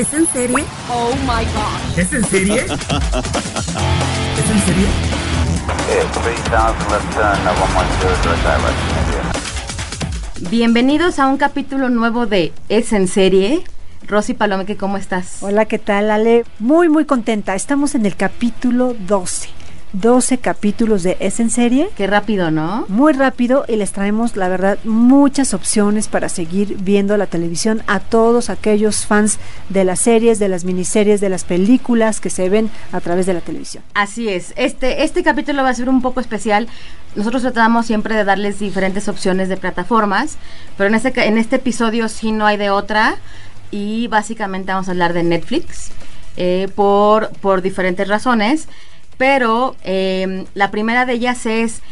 ¿Es en serie? Oh my god. ¿Es en serie? ¿Es en serie? Bienvenidos a un capítulo nuevo de Es en serie. Rosy Palomeque, ¿cómo estás? Hola, ¿qué tal, Ale? Muy, muy contenta. Estamos en el capítulo 12. 12 capítulos de Es en serie. Qué rápido, ¿no? Muy rápido y les traemos, la verdad, muchas opciones para seguir viendo la televisión a todos aquellos fans de las series, de las miniseries, de las películas que se ven a través de la televisión. Así es. Este, este capítulo va a ser un poco especial. Nosotros tratamos siempre de darles diferentes opciones de plataformas, pero en este, en este episodio sí no hay de otra y básicamente vamos a hablar de Netflix eh, por, por diferentes razones pero eh, la primera de ellas es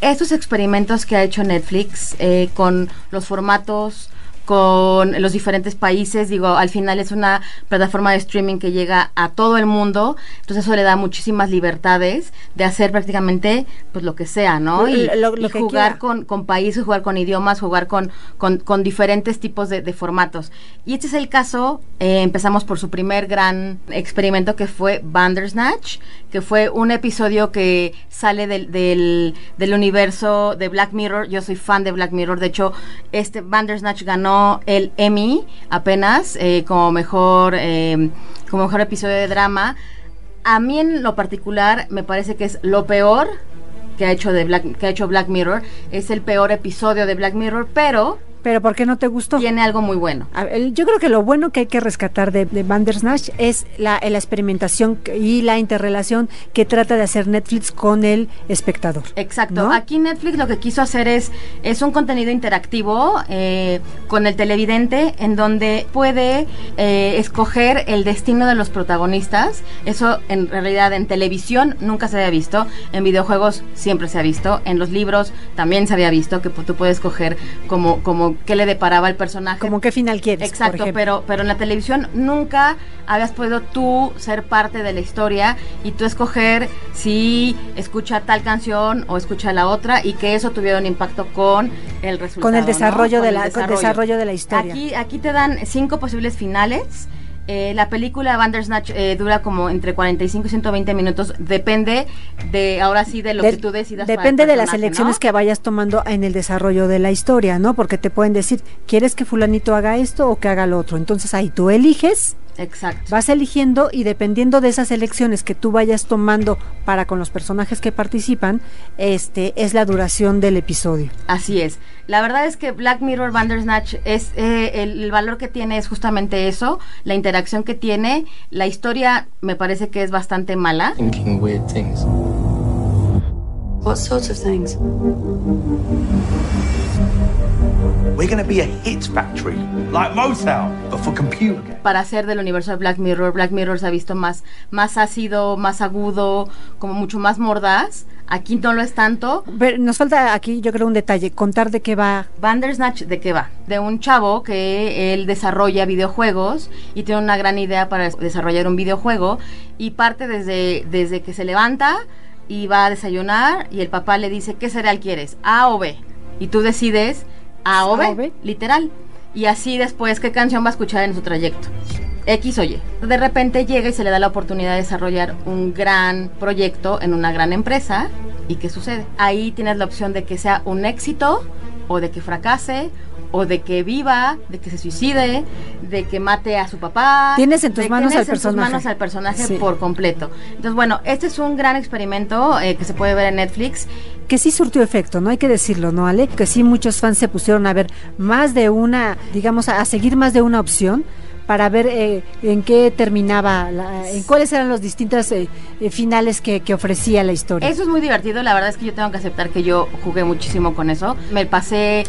estos experimentos que ha hecho Netflix eh, con los formatos con los diferentes países. Digo, al final es una plataforma de streaming que llega a todo el mundo, entonces eso le da muchísimas libertades de hacer prácticamente pues lo que sea, ¿no? Y, jugar con, con, países, jugar con idiomas, jugar con, con, diferentes tipos de, formatos. Y este es el caso, eh, empezamos por su primer gran experimento que fue Bandersnatch, que fue un episodio que sale del, del, del universo de Black Mirror. Yo soy fan de Black Mirror, de hecho, este Bandersnatch ganó el Emmy apenas eh, como mejor eh, como mejor episodio de drama. A mí en lo particular me parece que es lo peor que ha hecho de Black, que ha hecho Black Mirror. Es el peor episodio de Black Mirror, pero pero ¿por qué no te gustó? Tiene algo muy bueno. yo creo que lo bueno que hay que rescatar de, de Bandersnatch es la, la, experimentación y la interrelación que trata de hacer Netflix con el espectador. Exacto. Aquí Netflix lo que quiso hacer es, es un contenido interactivo eh, con el televidente en donde puede eh, escoger el destino de los protagonistas. Eso en realidad en televisión nunca se había visto, en videojuegos siempre se ha visto, en los libros también se había visto que tú puedes escoger como, como qué le deparaba el personaje. Como qué final quieres. Exacto, pero, pero en la televisión nunca habías podido tú ser parte de la historia y tú escoger si escucha tal canción o escucha la otra y que eso tuviera un impacto con el resultado. Con el desarrollo, de, la, desarrollo. de la historia. Aquí, aquí te dan cinco posibles finales eh, la película Bandersnatch eh, dura como entre 45 y 120 minutos. Depende de, ahora sí, de lo que tú decidas. Depende de las elecciones que vayas tomando en el desarrollo de la historia, ¿no? Porque te pueden decir, ¿quieres que fulanito haga esto o que haga lo otro? Entonces ahí tú eliges Exacto. Vas eligiendo y dependiendo de esas elecciones que tú vayas tomando para con los personajes que participan, este es la duración del episodio. Así es. La verdad es que Black Mirror Bandersnatch es eh, el, valor que tiene es justamente eso, la interacción que tiene. La historia me parece que es bastante mala. What sorts of things? Para hacer del universo de Black Mirror, Black Mirror se ha visto más, más ácido, más agudo, como mucho más mordaz. Aquí no lo es tanto. Pero nos falta aquí, yo creo, un detalle, contar de qué va. Bandersnatch, ¿de qué va? De un chavo que él desarrolla videojuegos y tiene una gran idea para desarrollar un videojuego y parte desde, desde que se levanta y va a desayunar y el papá le dice, ¿qué cereal quieres? A o B. Y tú decides a o B, literal. Y así después, ¿qué canción va a escuchar en su trayecto? X o Y. De repente llega y se le da la oportunidad de desarrollar un gran proyecto en una gran empresa. ¿Y qué sucede? Ahí tienes la opción de que sea un éxito o de que fracase o de que viva, de que se suicide, de que mate a su papá. Tienes en tus manos al personaje. Tus manos al personaje por completo. Entonces, bueno, este es un gran experimento eh, que se puede ver en Netflix que sí surtió efecto, no hay que decirlo, ¿no, Ale? Que sí muchos fans se pusieron a ver más de una, digamos, a, seguir más de una opción para ver eh, en qué terminaba, en cuáles eran los distintos eh, eh, finales que, que, ofrecía la historia. Eso es muy divertido, la verdad es que yo tengo que aceptar que yo jugué muchísimo con eso. Me pasé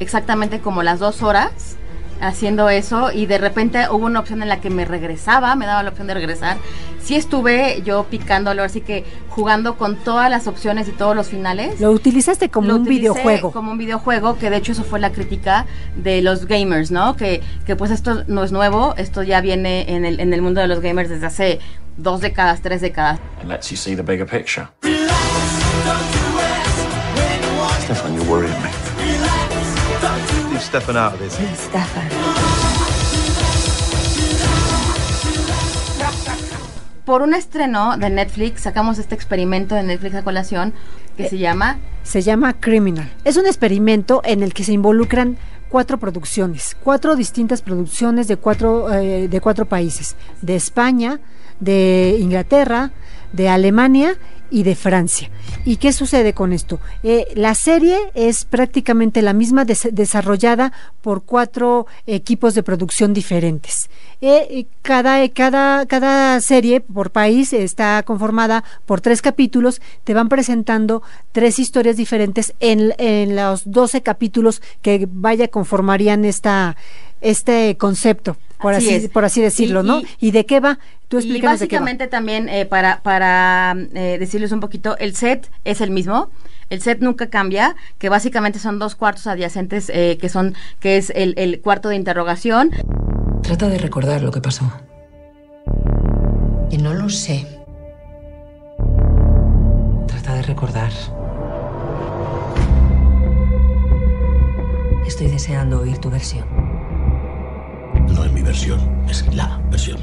exactamente como las dos horas haciendo eso y de repente hubo una opción en la que me regresaba, me daba la opción de regresar. Sí estuve yo picándolo, así que jugando con todas las opciones y todos los finales. Lo utilizaste como Lo un videojuego. Como un videojuego, que de hecho eso fue la crítica de los gamers, ¿no? Que, que pues esto no es nuevo, esto ya viene en el, en el mundo de los gamers desde hace dos décadas, tres décadas. It lets you see the bigger picture. Stefan, you're worrying me. Leave Stefan out of this. Por un estreno de Netflix sacamos este experimento de Netflix a colación que se llama Se llama Criminal. Es un experimento en el que se involucran cuatro producciones, cuatro distintas producciones de cuatro, eh, de cuatro países, de España, de Inglaterra, de Alemania y de Francia. ¿Y qué sucede con esto? Eh, la serie es prácticamente la misma des- desarrollada por cuatro equipos de producción diferentes. Eh, eh, cada, cada, cada serie por país está conformada por tres capítulos, te van presentando tres historias diferentes en, en los 12 capítulos que vaya conformarían esta, este concepto, por Así por así decirlo, Y- ¿no? y- ¿Y de qué va? Tú Y explícanos de qué va. básicamente también eh, para, para eh, decirles un poquito, el set es el mismo. El set nunca cambia, que básicamente son dos cuartos adyacentes, eh, que son, que es el, el cuarto de interrogación. Trata de recordar lo que pasó. Y no lo sé. Trata de recordar. Estoy deseando oír tu versión. No es mi versión, es la versión.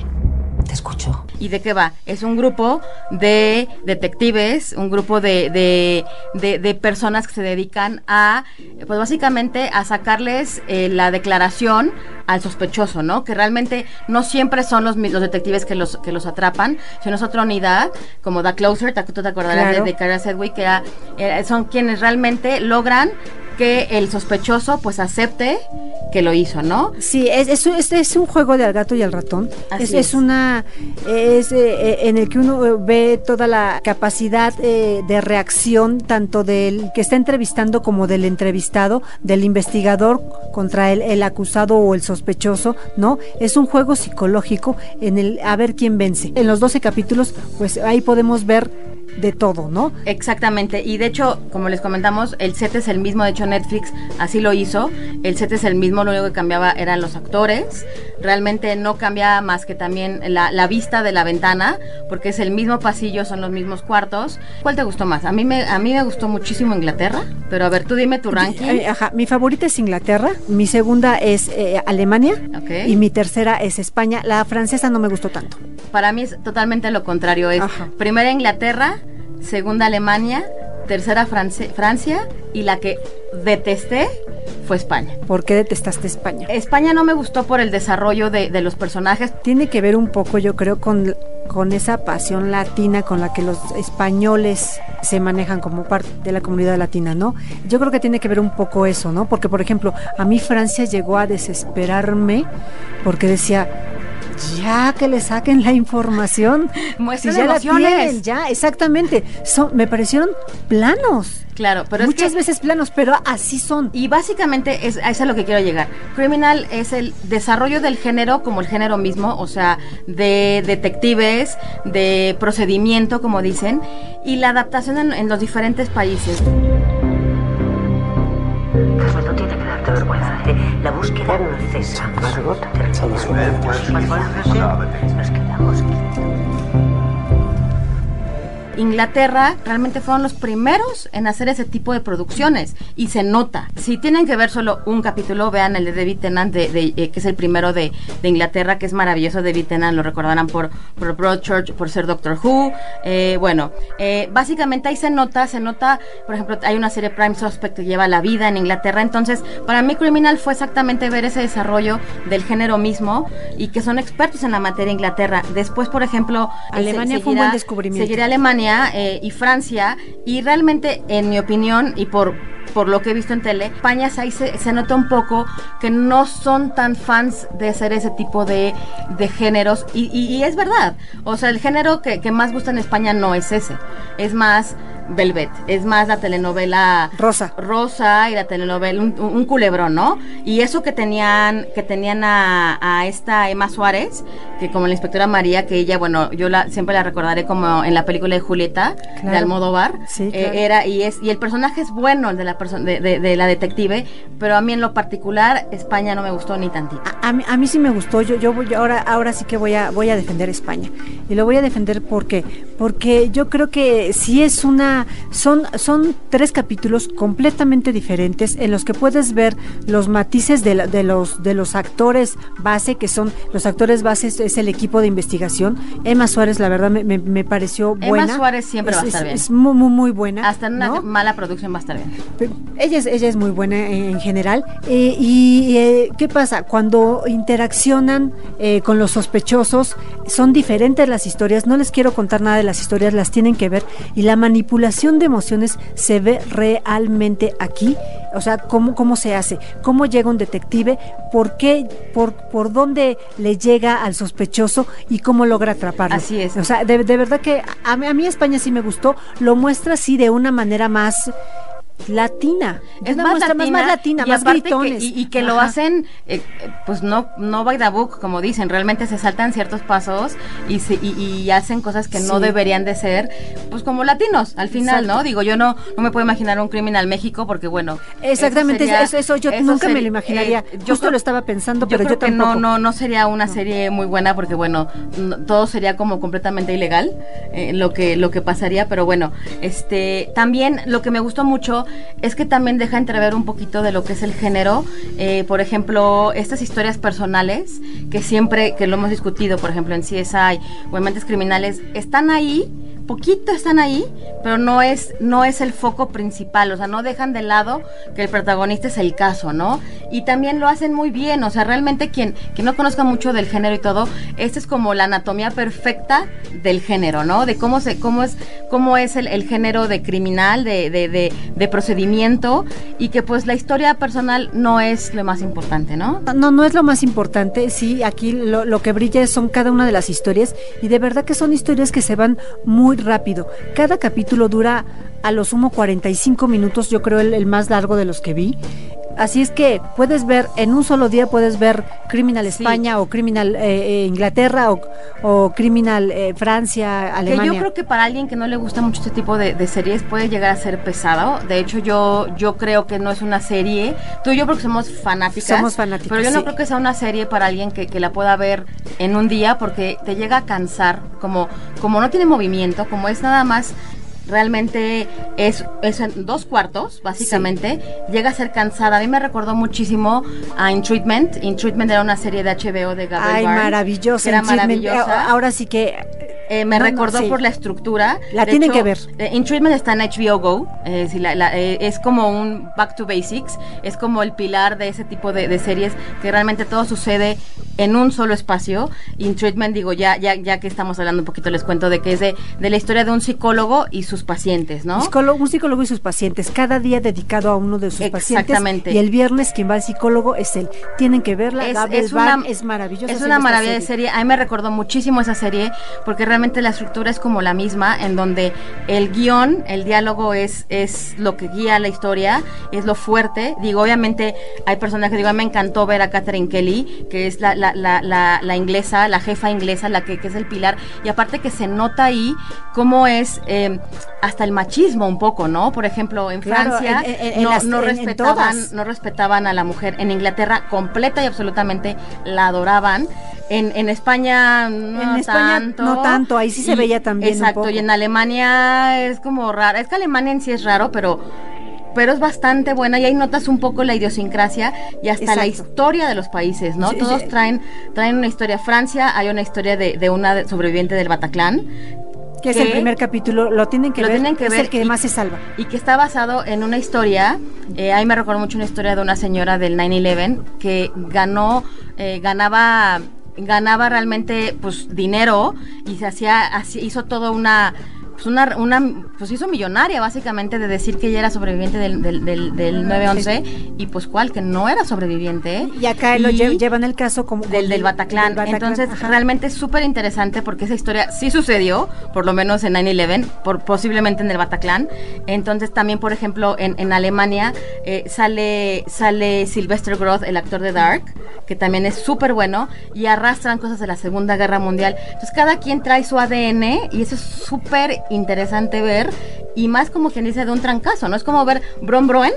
Te escucho. ¿Y de qué va? Es un grupo de detectives, un grupo de, de, de- de personas que se dedican a, pues básicamente a sacarles eh, la declaración al sospechoso, ¿no? Que realmente no siempre son los, los detectives que los, que los atrapan, sino es otra unidad, como Da Closer, tú te acordarás Claro. de, de Cara Sedgwick, que era- eh, son quienes realmente logran que el sospechoso pues acepte que lo hizo, ¿no? Sí, es, es, un- es- es un juego de al gato y al ratón. Así Es, es. es una es eh, eh, en el que uno eh, ve toda la capacidad eh, de reacción tanto del que está entrevistando como del entrevistado, del investigador contra el, el acusado o el sospechoso, ¿no? Es un juego psicológico en el a ver quién vence. En los 12 capítulos, pues ahí podemos ver de todo, ¿no? Exactamente, y de hecho, como les comentamos, el set es el mismo, de hecho Netflix así lo hizo, el set es el mismo, lo único que cambiaba eran los actores, realmente no cambia más que también la, la vista de la ventana, porque es el mismo pasillo, son los mismos cuartos. ¿Cuál te gustó más? A mí me, a mí me gustó muchísimo Inglaterra, pero a ver, tú dime tu ranking. Ajá, mi favorita es Inglaterra, mi segunda es eh, Alemania Ok. y mi tercera es España. La francesa no me gustó tanto. Para mí es totalmente lo contrario, es Ajá. primera Inglaterra, segunda Alemania, tercera France- Francia, y la que detesté fue España. ¿Por qué detestaste España? España no me gustó por el desarrollo de, de los personajes. Tiene que ver un poco, yo creo, con, con esa pasión latina con la que los españoles se manejan como parte de la comunidad latina, ¿no? Yo creo que tiene que ver un poco eso, ¿no? Porque, por ejemplo, a mí Francia llegó a desesperarme porque decía, ya que le saquen la información. Muestren si ya la emociones. tienen, ya, exactamente. Son, me parecieron planos. Claro, pero Muchas es que, veces planos, pero así son. Y básicamente es, a eso es a lo que quiero llegar. Criminal es el desarrollo del género como el género mismo, o sea, de detectives, de procedimiento, como dicen, y la adaptación en, en los diferentes países. La búsqueda no cesa. Margot, Nos quedamos Inglaterra realmente fueron los primeros en hacer ese tipo de producciones y se nota. Si tienen que ver solo un capítulo, vean el de David Tennant, de, de, eh, que es el primero de, de Inglaterra, que es maravilloso. David Tennant lo recordarán por, por Broadchurch, por ser Doctor Who. Eh, bueno, eh, básicamente ahí se nota, se nota, por ejemplo, hay una serie Prime Suspect que lleva la vida en Inglaterra. Entonces, para mí Criminal fue exactamente ver ese desarrollo del género mismo y que son expertos en la materia Inglaterra. Después, por ejemplo, eh, Alemania fue un buen descubrimiento. seguirá Alemania eh, y Francia y realmente en mi opinión y por por lo que he visto en tele, España ahí se, se nota un poco que no son tan fans de hacer ese tipo de, de géneros y, y- y es verdad, o sea, el género que, que más gusta en España no es ese, es más Velvet, es más la telenovela Rosa. Rosa y la telenovela un, un culebrón, ¿no? Y eso que tenían que tenían a, a, esta Emma Suárez, que como la inspectora María, que ella, bueno, yo la siempre la recordaré como en la película de Julieta Claro. de Almodóvar, Sí, eh, era y es y el personaje es bueno el de la persona de, de- de la detective, pero a mí en lo particular España no me gustó ni tantito. A mí, a mí sí me gustó, yo, yo voy, ahora, ahora sí que voy a, voy a defender España. Y lo voy a defender porque, porque yo creo que sí es una, son, son tres capítulos completamente diferentes en los que puedes ver los matices de, la- de los, de los actores base, que son, los actores base es, es el equipo de investigación. Emma Suárez, la verdad, me, me- me pareció Emma buena. Suárez siempre Es- va a estar es- bien. Es muy, muy, muy buena. Hasta en una ¿no? mala producción va a estar bien. Ella es, ella es muy buena en, en general. Eh, y eh, ¿qué pasa? Cuando interaccionan eh, con los sospechosos, son diferentes las historias. No les quiero contar nada de las historias, las tienen que ver. Y la manipulación de emociones se ve realmente aquí. O sea, cómo, cómo se hace, cómo llega un detective, por qué, por, por dónde le llega al sospechoso y cómo logra atraparlo. Así es. O sea, de, de verdad que a, mí- a mí España sí me gustó. Lo muestra así de una manera más latina. Es más muestra latina, más latina, y más aparte que- gritones. y, y que lo hacen, eh, eh, pues no, no by the book, como dicen, realmente se saltan ciertos pasos y, se- y, y hacen cosas que no deberían de ser, pues como latinos, al final, Exacto. ¿no? Digo, yo no, no me puedo imaginar un criminal México porque, bueno. Exactamente, sería- eso, eso yo nunca me lo sería- imaginaría. eh, Justo creo- lo estaba pensando, pero creo yo que tampoco. no, no, no sería una serie muy buena porque bueno, no- todo sería como completamente ilegal eh, lo que lo que pasaría, pero bueno, este también lo que me gustó mucho es que también deja entrever un poquito de lo que es el género, eh, por ejemplo, estas historias personales que siempre que lo hemos discutido, por ejemplo en CSI o en Mentes Criminales están ahí poquito están ahí, pero no es no es el foco principal, o sea, no dejan de lado que el protagonista es el caso, ¿no? Y también lo hacen muy bien, o sea, realmente quien, quien no conozca mucho del género y todo, esta es como la anatomía perfecta del género, ¿no? De cómo se cómo es cómo es el, el género de criminal, de, de, de, de procedimiento y que pues la historia personal no es lo más importante, ¿no? No, no es lo más importante, sí, aquí lo, lo que brilla son cada una de las historias y de verdad que son historias que se van muy rápido. Cada capítulo dura a lo sumo 45 minutos, yo creo el, el más largo de los que vi. Así es que puedes ver, en un solo día puedes ver Criminal Sí. España o Criminal eh, eh, Inglaterra o, o Criminal eh, Francia, Alemania. Que yo creo que para alguien que no le gusta mucho este tipo de, de series puede llegar a ser pesado. De hecho, yo, yo creo que no es una serie. Tú y yo creo que somos fanáticas. Somos fanáticas, Pero yo no creo que sea una serie para alguien que, que la pueda ver en un día porque te llega a cansar. Como, como no tiene movimiento, como es nada más. Realmente es, es en dos cuartos, básicamente. Llega a ser cansada. A mí me recordó muchísimo a In Treatment. In Treatment era una serie de HBO de Gabriel Ay, Byrne, maravillosa. Era maravillosa. Eh, Ahora sí que Eh, me No, no, recordó sí. por la estructura. La De tienen hecho, que ver. eh, In Treatment está en HBO Go. eh, si la- la- es como un Back to Basics. Es como el pilar de ese tipo de, de series que realmente todo sucede en un solo espacio. In Treatment, digo, ya, ya, ya que estamos hablando un poquito, les cuento de que es de, de la historia de un psicólogo y sus pacientes, ¿no? Un psicólogo y sus pacientes, cada día dedicado a uno de sus pacientes. Exactamente. Y el viernes quien va al psicólogo es él. Tienen que verla, es, Gabriel es una, es maravillosa. Es una maravilla de serie. A mí me recordó muchísimo esa serie porque realmente la estructura es como la misma, en donde el guion, el diálogo es, es lo que guía la historia, es lo fuerte. Digo, obviamente hay personajes, digo, a mí me encantó ver a Catherine Kelly, que es la, la, la, la, la inglesa, la jefa inglesa, la que, que es el pilar. Y aparte que se nota ahí cómo es eh, hasta el machismo un poco, ¿no? Por ejemplo, en Claro, Francia en- en- en no, las- no respetaban no respetaban a la mujer. En Inglaterra completa y absolutamente la adoraban. En, en España no España tanto. no tanto, ahí sí se veía también un Exacto, poco. y en Alemania es como raro. Es que Alemania en sí es raro, pero pero es bastante buena y ahí notas un poco la idiosincrasia y hasta la historia de los países, ¿no? Sí, Todos sí. traen traen una historia. Francia hay una historia de, de una sobreviviente del Bataclan que es el primer capítulo, lo tienen que lo ver, tienen que es ver el que y- más se salva. y que está basado en una historia, eh, ahí me recuerdo mucho una historia de una señora del 9-11 que ganó, eh, ganaba ganaba realmente pues dinero y se hacía, hizo toda una pues una, una pues hizo millonaria básicamente de decir que ella era sobreviviente del, del, del, del 9-11 y pues cuál, que no era sobreviviente. ¿eh? Y acá lo lle- llevan el caso como del, del Bataclan. Entonces, ajá. realmente es súper interesante porque esa historia sí sucedió, por lo menos en 9-11, por, posiblemente en el Bataclan. Entonces, también, por ejemplo, en, en Alemania eh, sale, sale Sylvester Groth, el actor de Dark, que también es súper bueno, y arrastran cosas de la Segunda Guerra Mundial. Entonces, cada quien trae su ADN y eso es súper interesante ver, y más como quien dice de un trancazo, ¿no? Es como ver Bron Broen.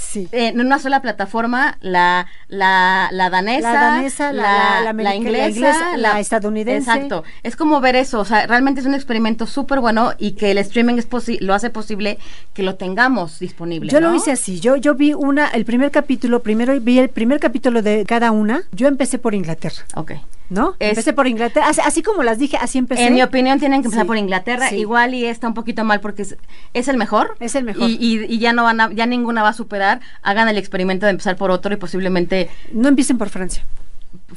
Sí. eh, en una sola plataforma, la, la, la danesa, La danesa, la- inglesa, la estadounidense. Exacto. Es como ver eso, o sea, realmente es un experimento súper bueno y que el streaming es posi- lo hace posible que lo tengamos disponible. Yo ¿no? lo hice así, yo, yo vi una, el primer capítulo, primero vi el primer capítulo de cada una, yo empecé por Inglaterra, Ok. ¿No? Es- empecé por Inglaterra, así, así como las dije, así empecé. En mi opinión tienen que empezar Sí, por Inglaterra, sí. igual y está un poquito mal porque es, es el mejor. Es el mejor. Y, y- y ya no van a, ya ninguna va a superar. Hagan el experimento de empezar por otro y posiblemente No empiecen por Francia.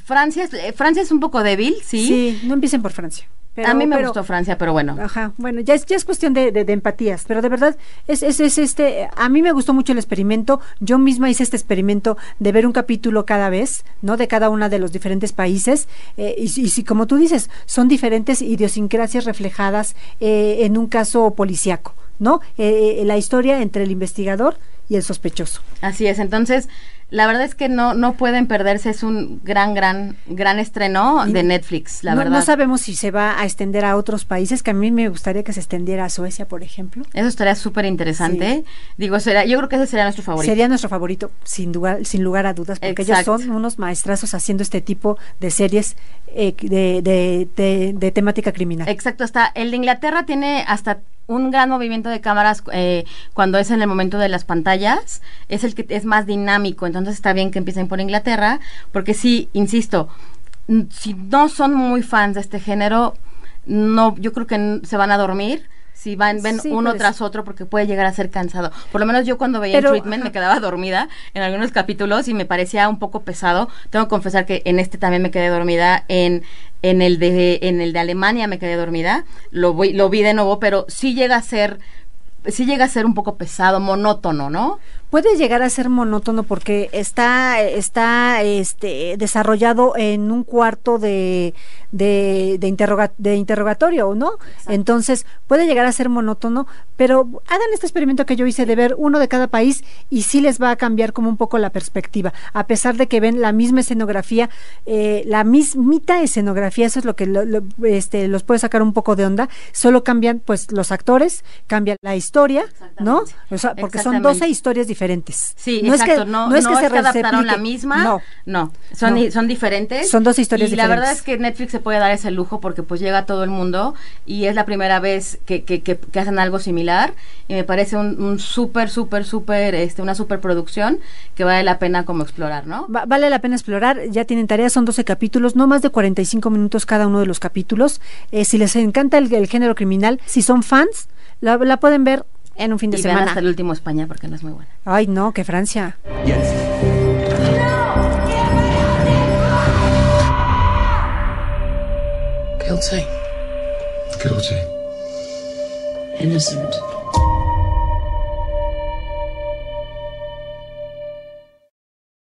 Francia, es- eh, Francia es un poco débil, sí. no empiecen por Francia. Pero- a mí me pero- gustó Francia, pero bueno. Ajá, bueno, ya es, ya es cuestión de, de- de empatías, pero de verdad, es, es, es este, a mí me gustó mucho el experimento, yo misma hice este experimento de ver un capítulo cada vez, ¿no? De cada uno de los diferentes países, eh, y, si- y si como tú dices, son diferentes idiosincrasias reflejadas eh, en un caso policíaco, ¿no? Eh, eh, la historia entre el investigador y el sospechoso. Así es, entonces la verdad es que no no pueden perderse, es un gran gran gran estreno de Netflix, la no, verdad. no sabemos si se va a extender a otros países, que a mí me gustaría que se extendiera a Suecia, por ejemplo. Eso estaría súper interesante. Digo, será, yo creo que ese sería nuestro favorito. Sería nuestro favorito, sin lugar, sin lugar a dudas, porque ellos son unos maestrazos haciendo este tipo de series eh, de, de, de- de temática criminal. Exacto, hasta el de Inglaterra tiene hasta un gran movimiento de cámaras eh, cuando es en el momento de las pantallas, es el que es más dinámico, entonces está bien que empiecen por Inglaterra, porque sí, insisto, si no son muy fans de este género, no, yo creo que se van a dormir. Si van, ven Sí, uno tras otro porque puede llegar a ser cansado. Por lo menos yo cuando veía Pero, el treatment me quedaba dormida en algunos capítulos y me parecía un poco pesado. Tengo que confesar que en este también me quedé dormida. En, en el de en el de Alemania me quedé dormida. Lo voy, lo vi de nuevo, pero sí llega a ser sí llega a ser un poco pesado, monótono, ¿no? Puede llegar a ser monótono porque está, está este, desarrollado en un cuarto de, de, de, interroga- de interrogatorio, ¿no? Entonces puede llegar a ser monótono, pero hagan este experimento que yo hice de ver uno de cada país y sí les va a cambiar como un poco la perspectiva, a pesar de que ven la misma escenografía, eh, la mismita escenografía, eso es lo que lo- lo- este, los puede sacar un poco de onda, solo cambian pues los actores, cambia la historia, ¿no? O sea, porque son Exactamente. 12 historias diferentes. Sí, no exacto. Es que, no, no es que se adaptaron la misma. No. no. Son, son diferentes. Son dos historias y la verdad diferentes. es que Netflix se puede dar ese lujo porque pues llega a todo el mundo y es la primera vez que, que, que- que hacen algo similar y me parece un, un súper, súper, súper, este, una súper producción que vale la pena como explorar, ¿no? Va- vale la pena explorar, ya tienen tareas, son 12 capítulos, no más de 45 minutos cada uno de los capítulos. Eh, si les encanta el, el género criminal, si son fans, la, la pueden ver en un fin de y vean semana. hasta el último España porque no es muy buena. Ay, no, que Francia. Guilty. Guilty. Innocent.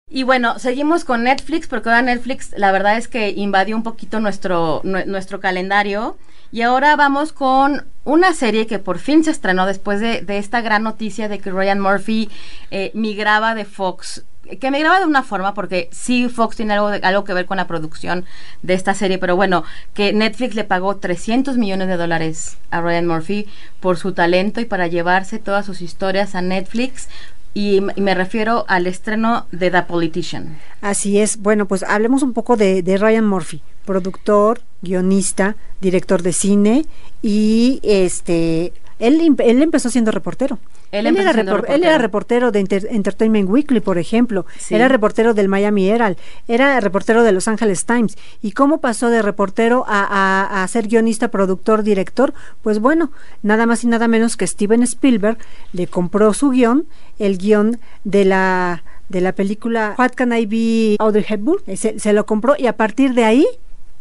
Y bueno, seguimos con Netflix, porque ahora Netflix la verdad es que invadió un poquito nuestro, nue- nuestro calendario. Y ahora vamos con una serie que por fin se estrenó después de, de esta gran noticia de que Ryan Murphy eh, migraba de Fox. Que migraba de una forma, porque sí Fox tiene algo, de- algo que ver con la producción de esta serie, pero bueno, que Netflix le pagó 300 millones de dólares a Ryan Murphy por su talento y para llevarse todas sus historias a Netflix. Y me refiero al estreno de The Politician. Así es. Bueno, pues hablemos un poco de, de Ryan Murphy, productor, guionista, director de cine y este él, él empezó siendo reportero. Él era siendo repor- él era reportero. de Enter- Entertainment Weekly, por ejemplo. Sí. Era reportero del Miami Herald. Era reportero de Los Angeles Times. ¿Y cómo pasó de reportero a, a- a ser guionista, productor, director? Pues bueno, nada más y nada menos que Steven Spielberg le compró su guion, el guion de la de la película What Can I Be Audrey Hepburn. Eh, Se, se lo compró y a partir de ahí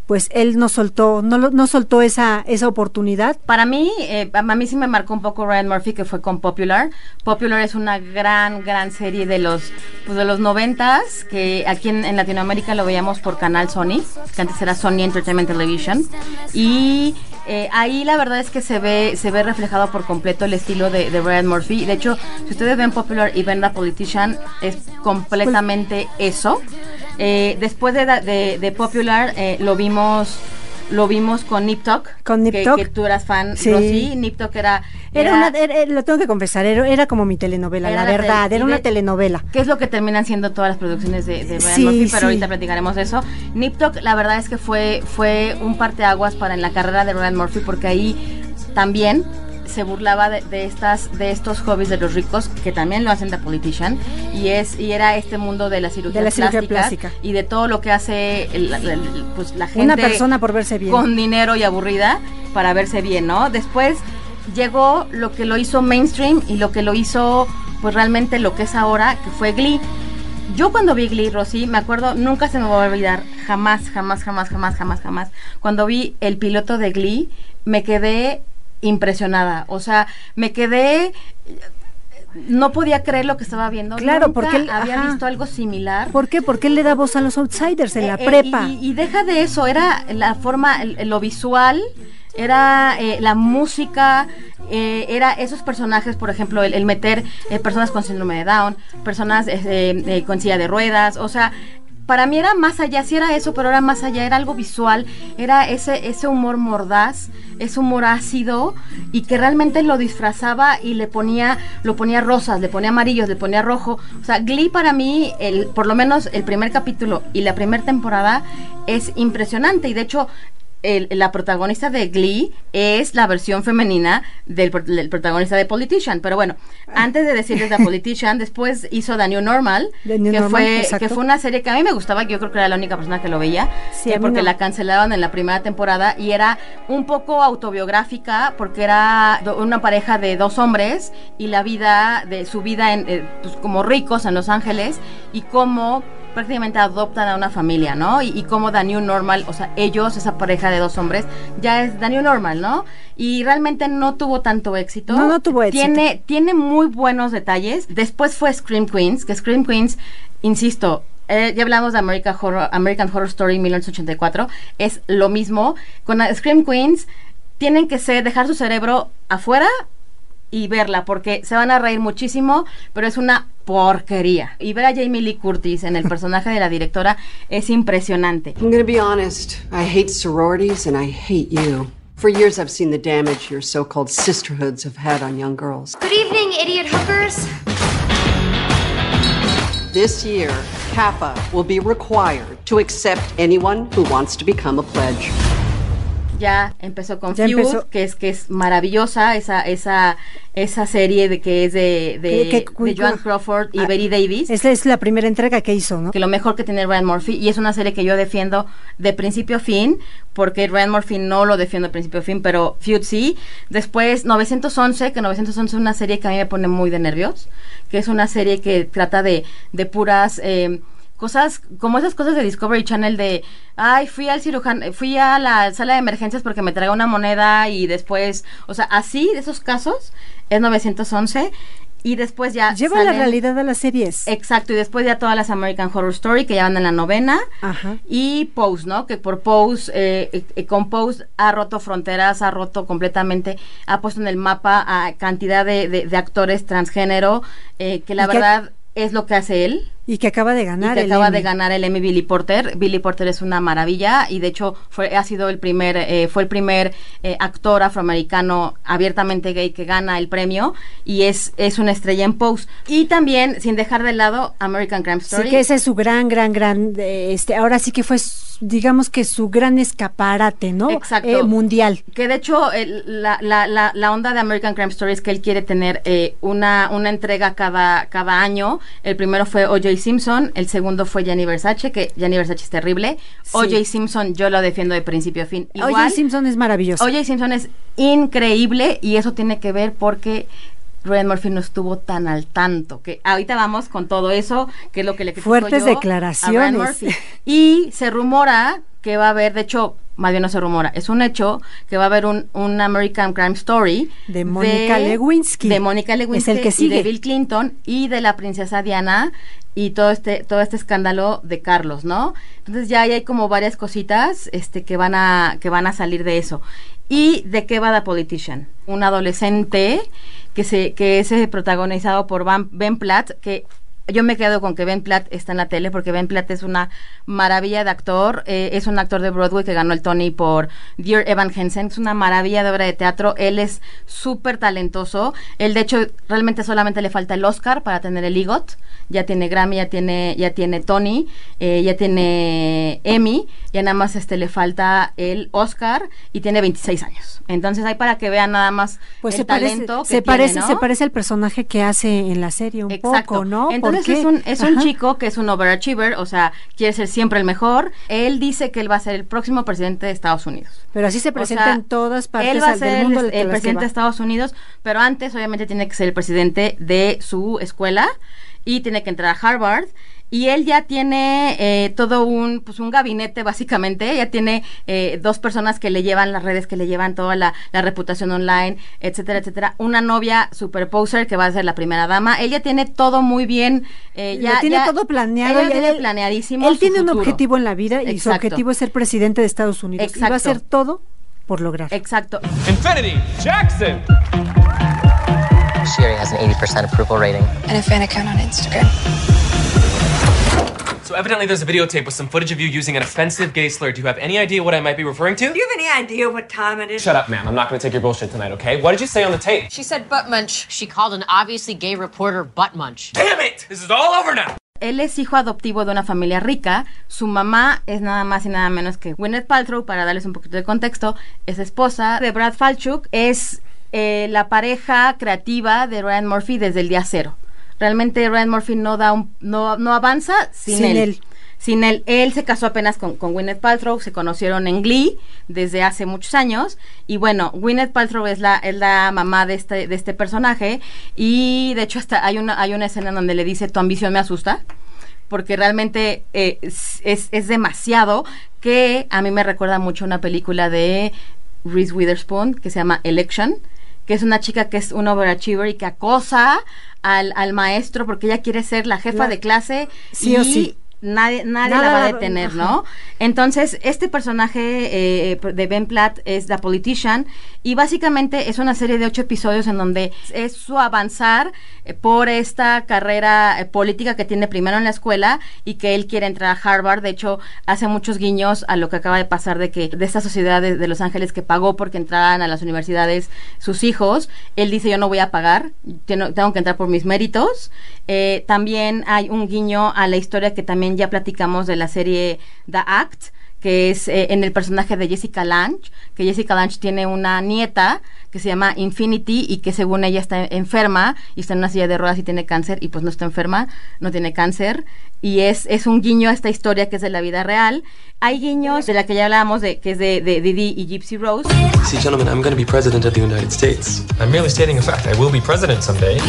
pues él no soltó, no, no soltó esa, esa oportunidad. Para mí, eh, a mí sí me marcó un poco Ryan Murphy, que fue con Popular. Popular es una gran, gran serie de los, pues de los noventas, que aquí en, Latinoamérica lo veíamos por canal Sony, que antes era Sony Entertainment Television. Y eh, ahí la verdad es que se ve, se ve reflejado por completo el estilo de, Ryan Murphy. De hecho, si ustedes ven Popular y ven The Politician, es completamente eso. Eh, después de, de, de Popular, eh, lo vimos lo vimos con Nip Con Nip que, Tuck. que tú eras fan, Sí. Rosy. Nip era, Era, una, era- lo tengo que confesar, era, era como mi telenovela, la verdad, era una telenovela. que es lo que terminan siendo todas las producciones de, de Sí, Murphy, pero sí. ahorita platicaremos de eso. Nip la verdad es que fue, fue un parteaguas para en la carrera de Ryan Murphy, porque ahí también se burlaba de, de estas de estos hobbies de los ricos que también lo hacen The Politician y es y era este mundo de la cirugía, De la cirugía plástica, plástica. y de todo lo que hace el- el- el- pues la gente Una persona por verse bien. con dinero y aburrida para verse bien, ¿no? Después llegó lo que lo hizo mainstream y lo que lo hizo pues realmente lo que es ahora, que fue Glee. Yo cuando vi Glee, Rosy, me acuerdo, nunca se me va a olvidar, jamás, jamás, jamás, jamás, jamás, jamás. Cuando vi el piloto de Glee, me quedé impresionada. O sea, me quedé... No podía creer lo que estaba viendo. Claro, Nunca porque él- había ajá. visto algo similar. ¿Por qué? Porque él le da voz a los outsiders en la Eh, eh, prepa. Y, y deja de eso, era la forma, lo visual, era eh, la música, eh, era esos personajes, por ejemplo, el, el meter eh, personas con síndrome de Down, personas eh, eh, con silla de ruedas, o sea, para mí era más allá, sí era eso, pero era más allá, era algo visual, era ese, ese humor mordaz, ese humor ácido y que realmente lo disfrazaba y le ponía, lo ponía rosas, le ponía amarillos, le ponía rojo. O sea, Glee para mí, el, por lo menos el primer capítulo y la primera temporada es impresionante y de hecho el- la protagonista de Glee es la versión femenina del, pro- del protagonista de Politician. Pero bueno, antes de decirles The Politician, después hizo The New Normal, The New que, Normal, fue, exacto. que fue una serie que a mí me gustaba, que yo creo que era la única persona que lo veía, Sí, porque no. la cancelaban en la primera temporada y era un poco autobiográfica porque era una pareja de dos hombres y la vida de su vida en, eh, pues, como ricos en Los Ángeles y cómo prácticamente adoptan a una familia, ¿no? Y, y cómo The New Normal, o sea, ellos, esa pareja de dos hombres, ya es The New Normal, ¿no? Y realmente no tuvo tanto éxito. No, no tuvo éxito. Tiene, tiene muy buenos detalles. Después fue Scream Queens, que Scream Queens, insisto, eh, ya hablamos de American Horror, American Horror Story 1984, es lo mismo. Con Scream Queens tienen que ser, dejar su cerebro afuera y verla porque se van a reír muchísimo, pero es una porquería. Y ver a Jamie Lee Curtis en el personaje de la directora es impresionante. I'm gonna be honest. I hate sororities and I hate you. For years, I've seen the damage your so called sisterhoods have had on young girls. Good evening, idiot hookers. This year, Kappa will be required to accept anyone who wants to become a pledge. Ya empezó con Ya Feud, empezó. que es que es maravillosa esa esa esa serie de que es de de, Joan Crawford y Ah, Betty Davis. Esta es la primera entrega que hizo, ¿no? que lo mejor que tiene Ryan Murphy y es una serie que yo defiendo de principio a fin porque Ryan Murphy no lo defiendo de principio a fin pero Feud sí después 911 que 911 es una serie que a mí me pone muy de nervios que es una serie que trata de, de puras eh, cosas como esas cosas de Discovery Channel de ay fui al cirujano fui a la sala de emergencias porque me traiga una moneda y después o sea así de esos casos es 911 y después ya Lleva la realidad a las series. Exacto, y después ya todas las American Horror Story que ya van en la novena. Ajá. Y Pose, ¿no? Que por Pose, eh, eh, con Pose ha roto fronteras, ha roto completamente, ha puesto en el mapa a cantidad de, de- de actores transgénero, eh, que la verdad es lo que hace él. Y que acaba de ganar Y que el acaba Emmy. de ganar el Emmy Billy Porter. Billy Porter es una maravilla y de hecho fue ha sido el primer eh, fue el primer eh, actor afroamericano abiertamente gay que gana el premio y es es una estrella en Pose y también sin dejar de lado American Crime Story. Sí, que ese es su gran, gran, gran, eh, este, ahora sí que fue, digamos que su gran escaparate, ¿no? Exacto. Eh, mundial. Que de hecho la, la, la, la onda de American Crime Story es que él quiere tener eh, una, una entrega cada, cada año. El primero fue O.J. Simpson, el segundo fue Gianni Versace, que Gianni Versace es terrible. Sí. O.J. Simpson yo lo defiendo de principio a fin. Igual, Simpson es maravilloso. O.J. Simpson es increíble y eso tiene que ver porque Ryan Murphy no estuvo tan al tanto. Que ahorita vamos con todo eso, que es lo que le critico Fuertes yo a Ryan declaraciones. Murphy. Y se rumora que va a haber, de hecho, más bien no se rumora, es un hecho que va a haber un, un American Crime Story De Mónica Lewinsky. de Mónica Lewinsky Es el que y sigue. de Bill Clinton y de la princesa Diana y todo este todo este escándalo de Carlos, ¿no? Entonces ya ahí hay como varias cositas este que van a que van a salir de eso. ¿Y de qué va The Politician? Un adolescente que se que es eh, protagonizado por Van- Ben Platt que yo me quedo con que Ben Platt está en la tele porque Ben Platt es una maravilla de actor. eh, es un actor de Broadway que ganó el Tony por Dear Evan Hansen. Es una maravilla de obra de teatro. Él es súper talentoso. Él, de hecho, realmente solamente le falta el Oscar para tener el EGOT. Ya tiene Grammy, ya tiene, ya tiene Tony, eh, ya tiene Emmy. Ya nada más este le falta el Oscar y tiene 26 años. Entonces, ahí para que vean nada más Pues el se parece, talento que se tiene, parece, ¿no? se parece al personaje que hace en la serie un Exacto. poco, ¿no? Entonces Es un, es un chico que es un overachiever, o sea, quiere ser siempre el mejor. Él dice que él va a ser el próximo presidente de Estados Unidos. Pero así se O presenta sea, en todas partes Él va a ser del el, mundo el que presidente de Estados Unidos, pero antes obviamente tiene que ser el presidente de su escuela y tiene que entrar a Harvard. Y él ya tiene eh, todo un, pues un gabinete básicamente, ya tiene eh, dos personas que le llevan las redes, que le llevan toda la, la reputación online, etcétera, etcétera. Una novia super poser que va a ser la primera dama. Él ya tiene todo muy bien, eh, ya Lo tiene ya- todo planeado. él tiene planeadísimo Él su tiene un objetivo en la vida y su Exacto. objetivo es ser presidente de Estados Unidos. Y va a Exacto. hacer todo por lograr. Exacto. Infinity, Jackson. She already has an 80% approval rating. And a fan account on Instagram. So evidently there's a videotape with some footage of you using an offensive gay slur. Do you have any idea what I might be referring to? Do you have any idea what time it is? Shut up, ma'am. I'm not going to take your bullshit tonight, okay? What did you say on the tape? She said butt munch. She called an obviously gay reporter butt munch. Damn it! This is all over now. Él es hijo adoptivo de una familia rica. Su mamá es nada más y nada menos que Gwyneth Paltrow, para darles un poquito de contexto. Es esposa de Brad Falchuk. Es eh, la pareja creativa de Ryan Murphy desde el día cero. Realmente Ryan Murphy no da un, no, no avanza sin, Sin él. él. Sin él. Él se casó apenas con, con Gwyneth Paltrow, se conocieron en Glee desde hace muchos años. Y bueno, Gwyneth Paltrow es la, es la mamá de este, de este personaje. Y de hecho hasta hay una, hay una escena en donde le dice, tu ambición me asusta porque realmente eh, es, es- es demasiado que a mí me recuerda mucho una película de Reese Witherspoon que se llama Election, que es una chica que es un overachiever y que acosa al, al maestro porque ella quiere ser la jefa La- de clase Sí y o sí. Nadie, nadie Nada la va a detener. ¿no? Entonces, este personaje eh, de Ben Platt es The Politician y básicamente es una serie de ocho episodios en donde es su avanzar eh, por esta carrera eh, política que tiene primero en la escuela y que él quiere entrar a Harvard. De hecho, hace muchos guiños a lo que acaba de pasar de que de esta sociedad de, de Los Ángeles que pagó porque entraran a las universidades sus hijos. Él dice yo no voy a pagar, tengo, tengo que entrar por mis méritos. Eh, también hay un guiño a la historia que también ya platicamos de la serie The Act que es eh, en el personaje de Jessica Lange, que Jessica Lange tiene una nieta que se llama Infinity y que según ella está enferma y está en una silla de ruedas y tiene cáncer y pues no está enferma, no tiene cáncer y es, es un guiño a esta historia que es de la vida real. Hay guiños de la que ya hablábamos, de, que es de, de Didi y Gypsy Rose. See, gentlemen, I'm going to be president of the United States. I'm merely stating a fact. I will be president someday.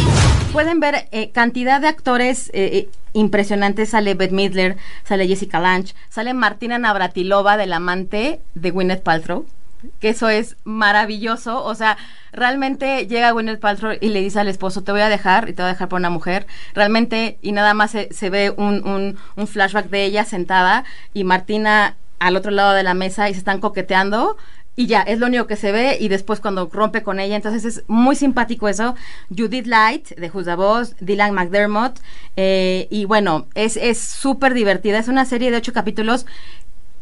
Pueden ver eh, cantidad de actores eh, impresionantes. Sale Bette Midler, sale Jessica Lange, sale Martina Navratilova, del amante de Gwyneth Paltrow. Que eso es maravilloso. O sea, realmente llega Gwyneth Paltrow y le dice al esposo: Te voy a dejar y te voy a dejar por una mujer. Realmente, y nada más se, se ve un, un flashback de ella sentada y Martina al otro lado de la mesa y se están coqueteando y ya, es lo único que se ve y después cuando rompe con ella, entonces es muy simpático eso. Judith Light, de Who's the Boss, Dylan McDermott, eh, y bueno, es es súper divertida, es una serie de ocho capítulos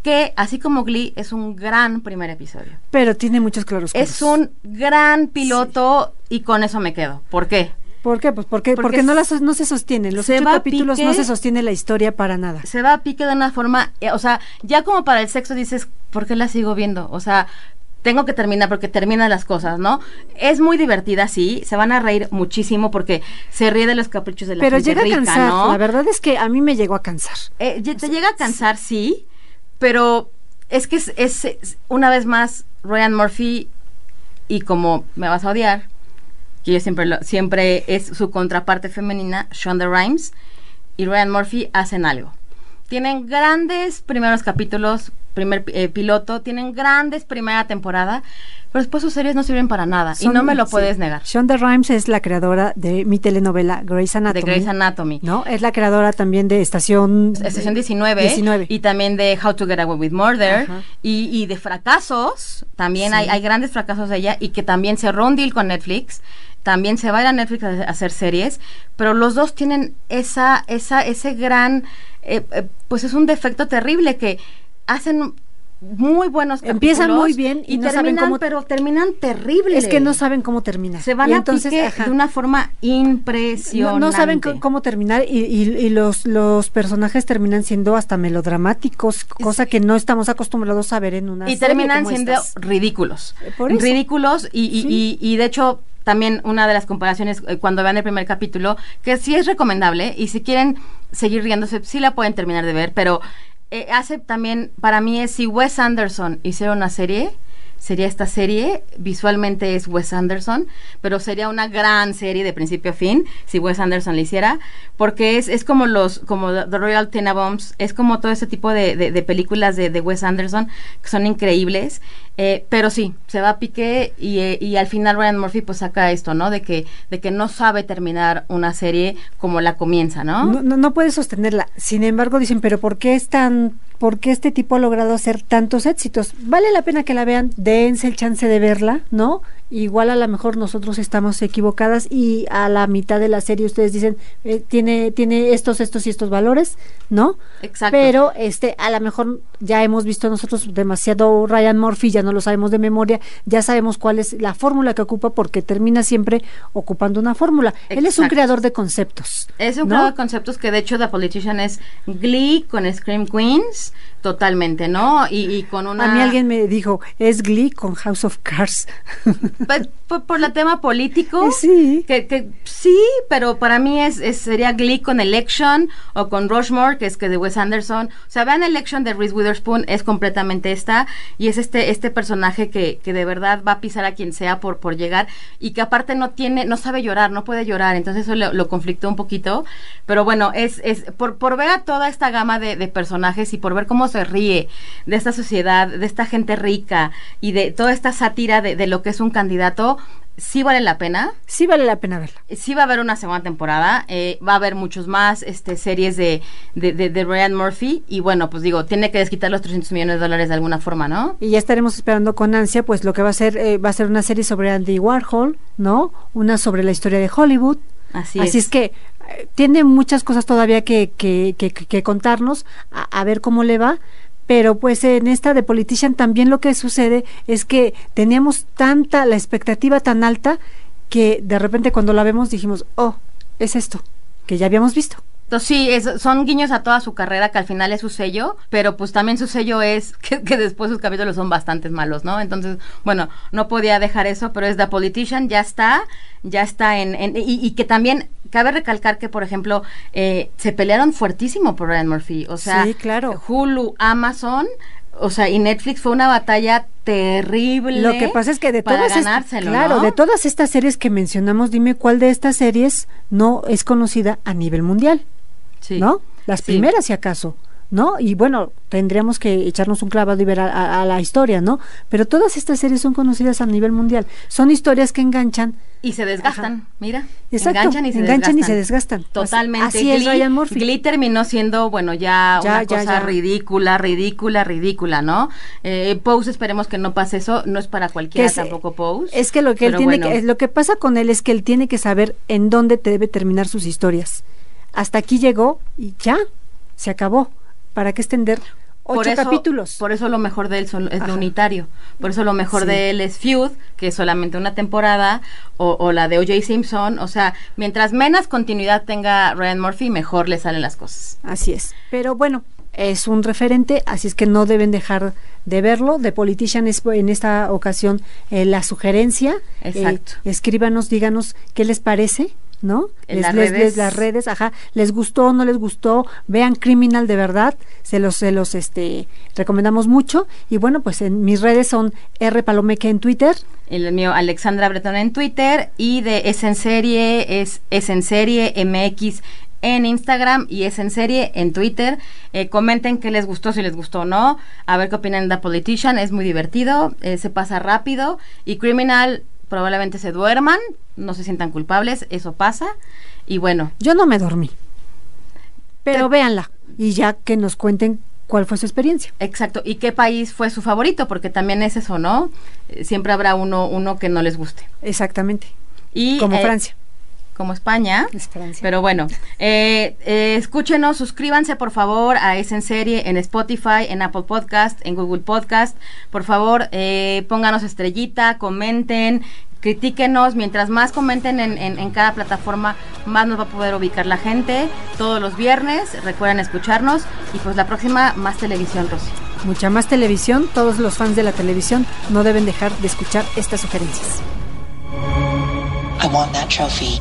que, así como Glee, es un gran primer episodio. Pero tiene muchos claroscuros. Es un gran piloto y con eso me quedo. ¿Por qué? ¿Por qué? Pues porque, Porque porque no, las, no se sostiene. Los se ocho a capítulos pique. no se sostiene la historia para nada. se va a pique de una forma, eh, o sea, ya como para el sexo dices, ¿por qué la sigo viendo? O sea, tengo que terminar porque terminan las cosas, ¿no? Es muy divertida, sí, se van a reír muchísimo porque se ríe de los caprichos de la Pero gente llega a rica, cansar. ¿no? La verdad es que a mí me llegó a cansar. Eh, te llega a cansar, sí, pero es que es, es- es, una vez más Ryan Murphy y como me vas a odiar, que yo siempre, lo, siempre es su contraparte femenina, Shonda Rhimes y Ryan Murphy hacen algo. Tienen grandes primeros capítulos, primer eh, piloto, tienen grandes primera temporada, pero después sus series no sirven para nada y no me lo sí. puedes negar. Shonda Rhimes es la creadora de mi telenovela Grey's Anatomy. De Grey's Anatomy. ¿No? Es la creadora también de Estación... Estación 19, 19. y también de How to Get Away with Murder y, y de fracasos, también Sí. hay, hay grandes fracasos de ella y que también cerró un deal con Netflix, también se va a ir a Netflix a, a hacer series, pero los dos tienen esa, esa, ese gran, eh, eh, pues es un defecto terrible que hacen muy buenos Empiezan muy bien y no saben terminan, cómo- pero terminan terrible. Es que no saben cómo terminar. se van Y a entonces, pique ajá. de una forma impresionante. No, no saben cómo terminar y, y- los, los personajes terminan siendo hasta melodramáticos, cosa que no estamos acostumbrados a ver en una y serie terminan como siendo estas. ridículos. por eso. Ridículos y, y, y- y de hecho también una de las comparaciones eh, cuando vean el primer capítulo, que sí es recomendable y si quieren seguir riéndose, sí la pueden terminar de ver, pero eh, hace también, para mí es si Wes Anderson hiciera una serie, sería esta serie, visualmente es Wes Anderson, pero sería una gran serie de principio a fin si Wes Anderson la hiciera, porque es, es como los, como The Royal Tenenbaums, es como todo ese tipo de, de- de películas de, de Wes Anderson que son increíbles, eh, pero sí, se va a pique y, eh, y al final Ryan Murphy pues saca esto, ¿no? De que, de que no sabe terminar una serie como la comienza, ¿no? No, no, no puede sostenerla. Sin embargo, dicen, pero ¿por qué es tan, por qué este tipo ha logrado hacer tantos éxitos? Vale la pena que la vean, dense el chance de verla, ¿no? Igual a lo mejor nosotros estamos equivocadas y a la mitad de la serie ustedes dicen, eh, tiene, tiene estos, estos y estos valores, ¿no? Exacto. Pero este, a lo mejor ya hemos visto nosotros demasiado Ryan Murphy, ya no lo sabemos de memoria, ya sabemos cuál es la fórmula que ocupa porque termina siempre ocupando una fórmula. Él es un creador de conceptos. Es un ¿no? juego de conceptos que de hecho The Politician es Glee con Scream Queens, totalmente, ¿no? Y, y con una... A mí alguien me dijo, es Glee con House of Cards. Pues, por, por el tema político. Sí. Que, que sí, pero para mí es, es- sería Glee con Election o con Rushmore, que es que de Wes Anderson. O sea, vean Election de Reese Witherspoon, es completamente esta. Y es este, este personaje que, que de verdad va a pisar a quien sea por, por llegar. Y que aparte no tiene, no sabe llorar, no puede llorar. Entonces eso lo, lo conflictó un poquito. Pero bueno, es, es por, por ver a toda esta gama de, de personajes y por ver cómo se ríe de esta sociedad, de esta gente rica y de toda esta sátira de, de lo que es un candidato, sí vale la pena. Sí vale la pena verla. Sí va a haber una segunda temporada, eh, va a haber muchos más este, series de, de, de, de Ryan Murphy y bueno, pues digo, tiene que desquitar los 300 millones de dólares de alguna forma, ¿no? Y ya estaremos esperando con ansia, pues lo que va a ser, eh, va a ser una serie sobre Andy Warhol, ¿no? Una sobre la historia de Hollywood. Así, Así es, es. que eh, tiene muchas cosas todavía que, que, que, que contarnos, a, a ver cómo le va. Pero pues en esta de Politician también lo que sucede es que teníamos tanta, la expectativa tan alta, que de repente cuando la vemos dijimos, oh, es esto, que ya habíamos visto. Entonces sí, es- son guiños a toda su carrera, que al final es su sello, pero pues también su sello es que, después sus capítulos son bastante malos, ¿no? Entonces, bueno, no podía dejar eso, pero es The Politician, ya está, ya está en... en- y, y que también cabe recalcar que, por ejemplo, eh, se pelearon fuertísimo por Ryan Murphy, o sea, Sí, claro. Hulu, Amazon, o sea, y Netflix fue una batalla terrible. Lo que pasa es que de para todas est- ganárselo, claro, ¿no? de todas estas series que mencionamos, dime cuál de estas series no es conocida a nivel mundial, Sí. ¿no? Las Sí. primeras, si acaso, ¿no? Y bueno, tendríamos que echarnos un clavado y ver a, a- a la historia, ¿no? Pero todas estas series son conocidas a nivel mundial. Son historias que enganchan. Y se desgastan, mira. Exacto, enganchan y se enganchan y desgastan. se desgastan. Totalmente. Así, así es Glee, Ryan Murphy. Glee terminó siendo, bueno, ya, Ya, una ya, cosa ya. ridícula, ridícula, ridícula, ¿no? Eh, Pose, esperemos que no pase eso. No es para cualquiera es- tampoco Pose. Es que lo que él tiene bueno. que, lo que pasa con él es que él tiene que saber en dónde te debe terminar sus historias. Hasta aquí llegó y ya, se acabó. ¿Para qué extender ocho por eso, capítulos? Por eso lo mejor de él son- es Ajá. lo unitario. Por eso lo mejor Sí. de él es Feud, que es solamente una temporada, o, o la de O.J. Simpson. O sea, mientras menos continuidad tenga Ryan Murphy, mejor le salen las cosas. Así es. Pero bueno, es un referente, así es que no deben dejar de verlo. The Politician es en esta ocasión eh, la sugerencia. Eh, Exacto. escríbanos, díganos qué les parece. ¿No? En les, las les- redes. les- las redes, ajá, les gustó, no les gustó, vean Criminal de verdad, se los, se los, este, recomendamos mucho, y bueno, pues en mis redes son R Palomeque en Twitter, El mío, Alexandra Bretón en Twitter. Y de Es en Serie, es, es en Serie MX en Instagram y es en serie en Twitter. Eh, comenten qué les gustó, si les gustó o no. A ver qué opinan de The Politician. Es muy divertido, eh, se pasa rápido. Y Criminal probablemente se duerman, no se sientan culpables, eso pasa. Y bueno, yo no me dormí, pero Te- véanla, y ya que nos cuenten cuál fue su experiencia. exacto. ¿Y qué país fue su favorito? Porque también es eso, ¿no? Eh, siempre habrá uno, uno que no les guste. Exactamente, Y, como eh, Francia. Como España. Es. Pero bueno, eh, eh, escúchenos, suscríbanse por favor a Es en Serie en Spotify, en Apple Podcast, en Google Podcast. Por favor, eh, pónganos estrellita, comenten, critíquenos. Mientras más comenten en, en- en cada plataforma, más nos va a poder ubicar la gente. Todos los viernes, recuerden escucharnos. Y pues la próxima, más televisión, Rosy. Mucha más televisión, todos los fans de la televisión no deben dejar de escuchar estas sugerencias. I want that trophy.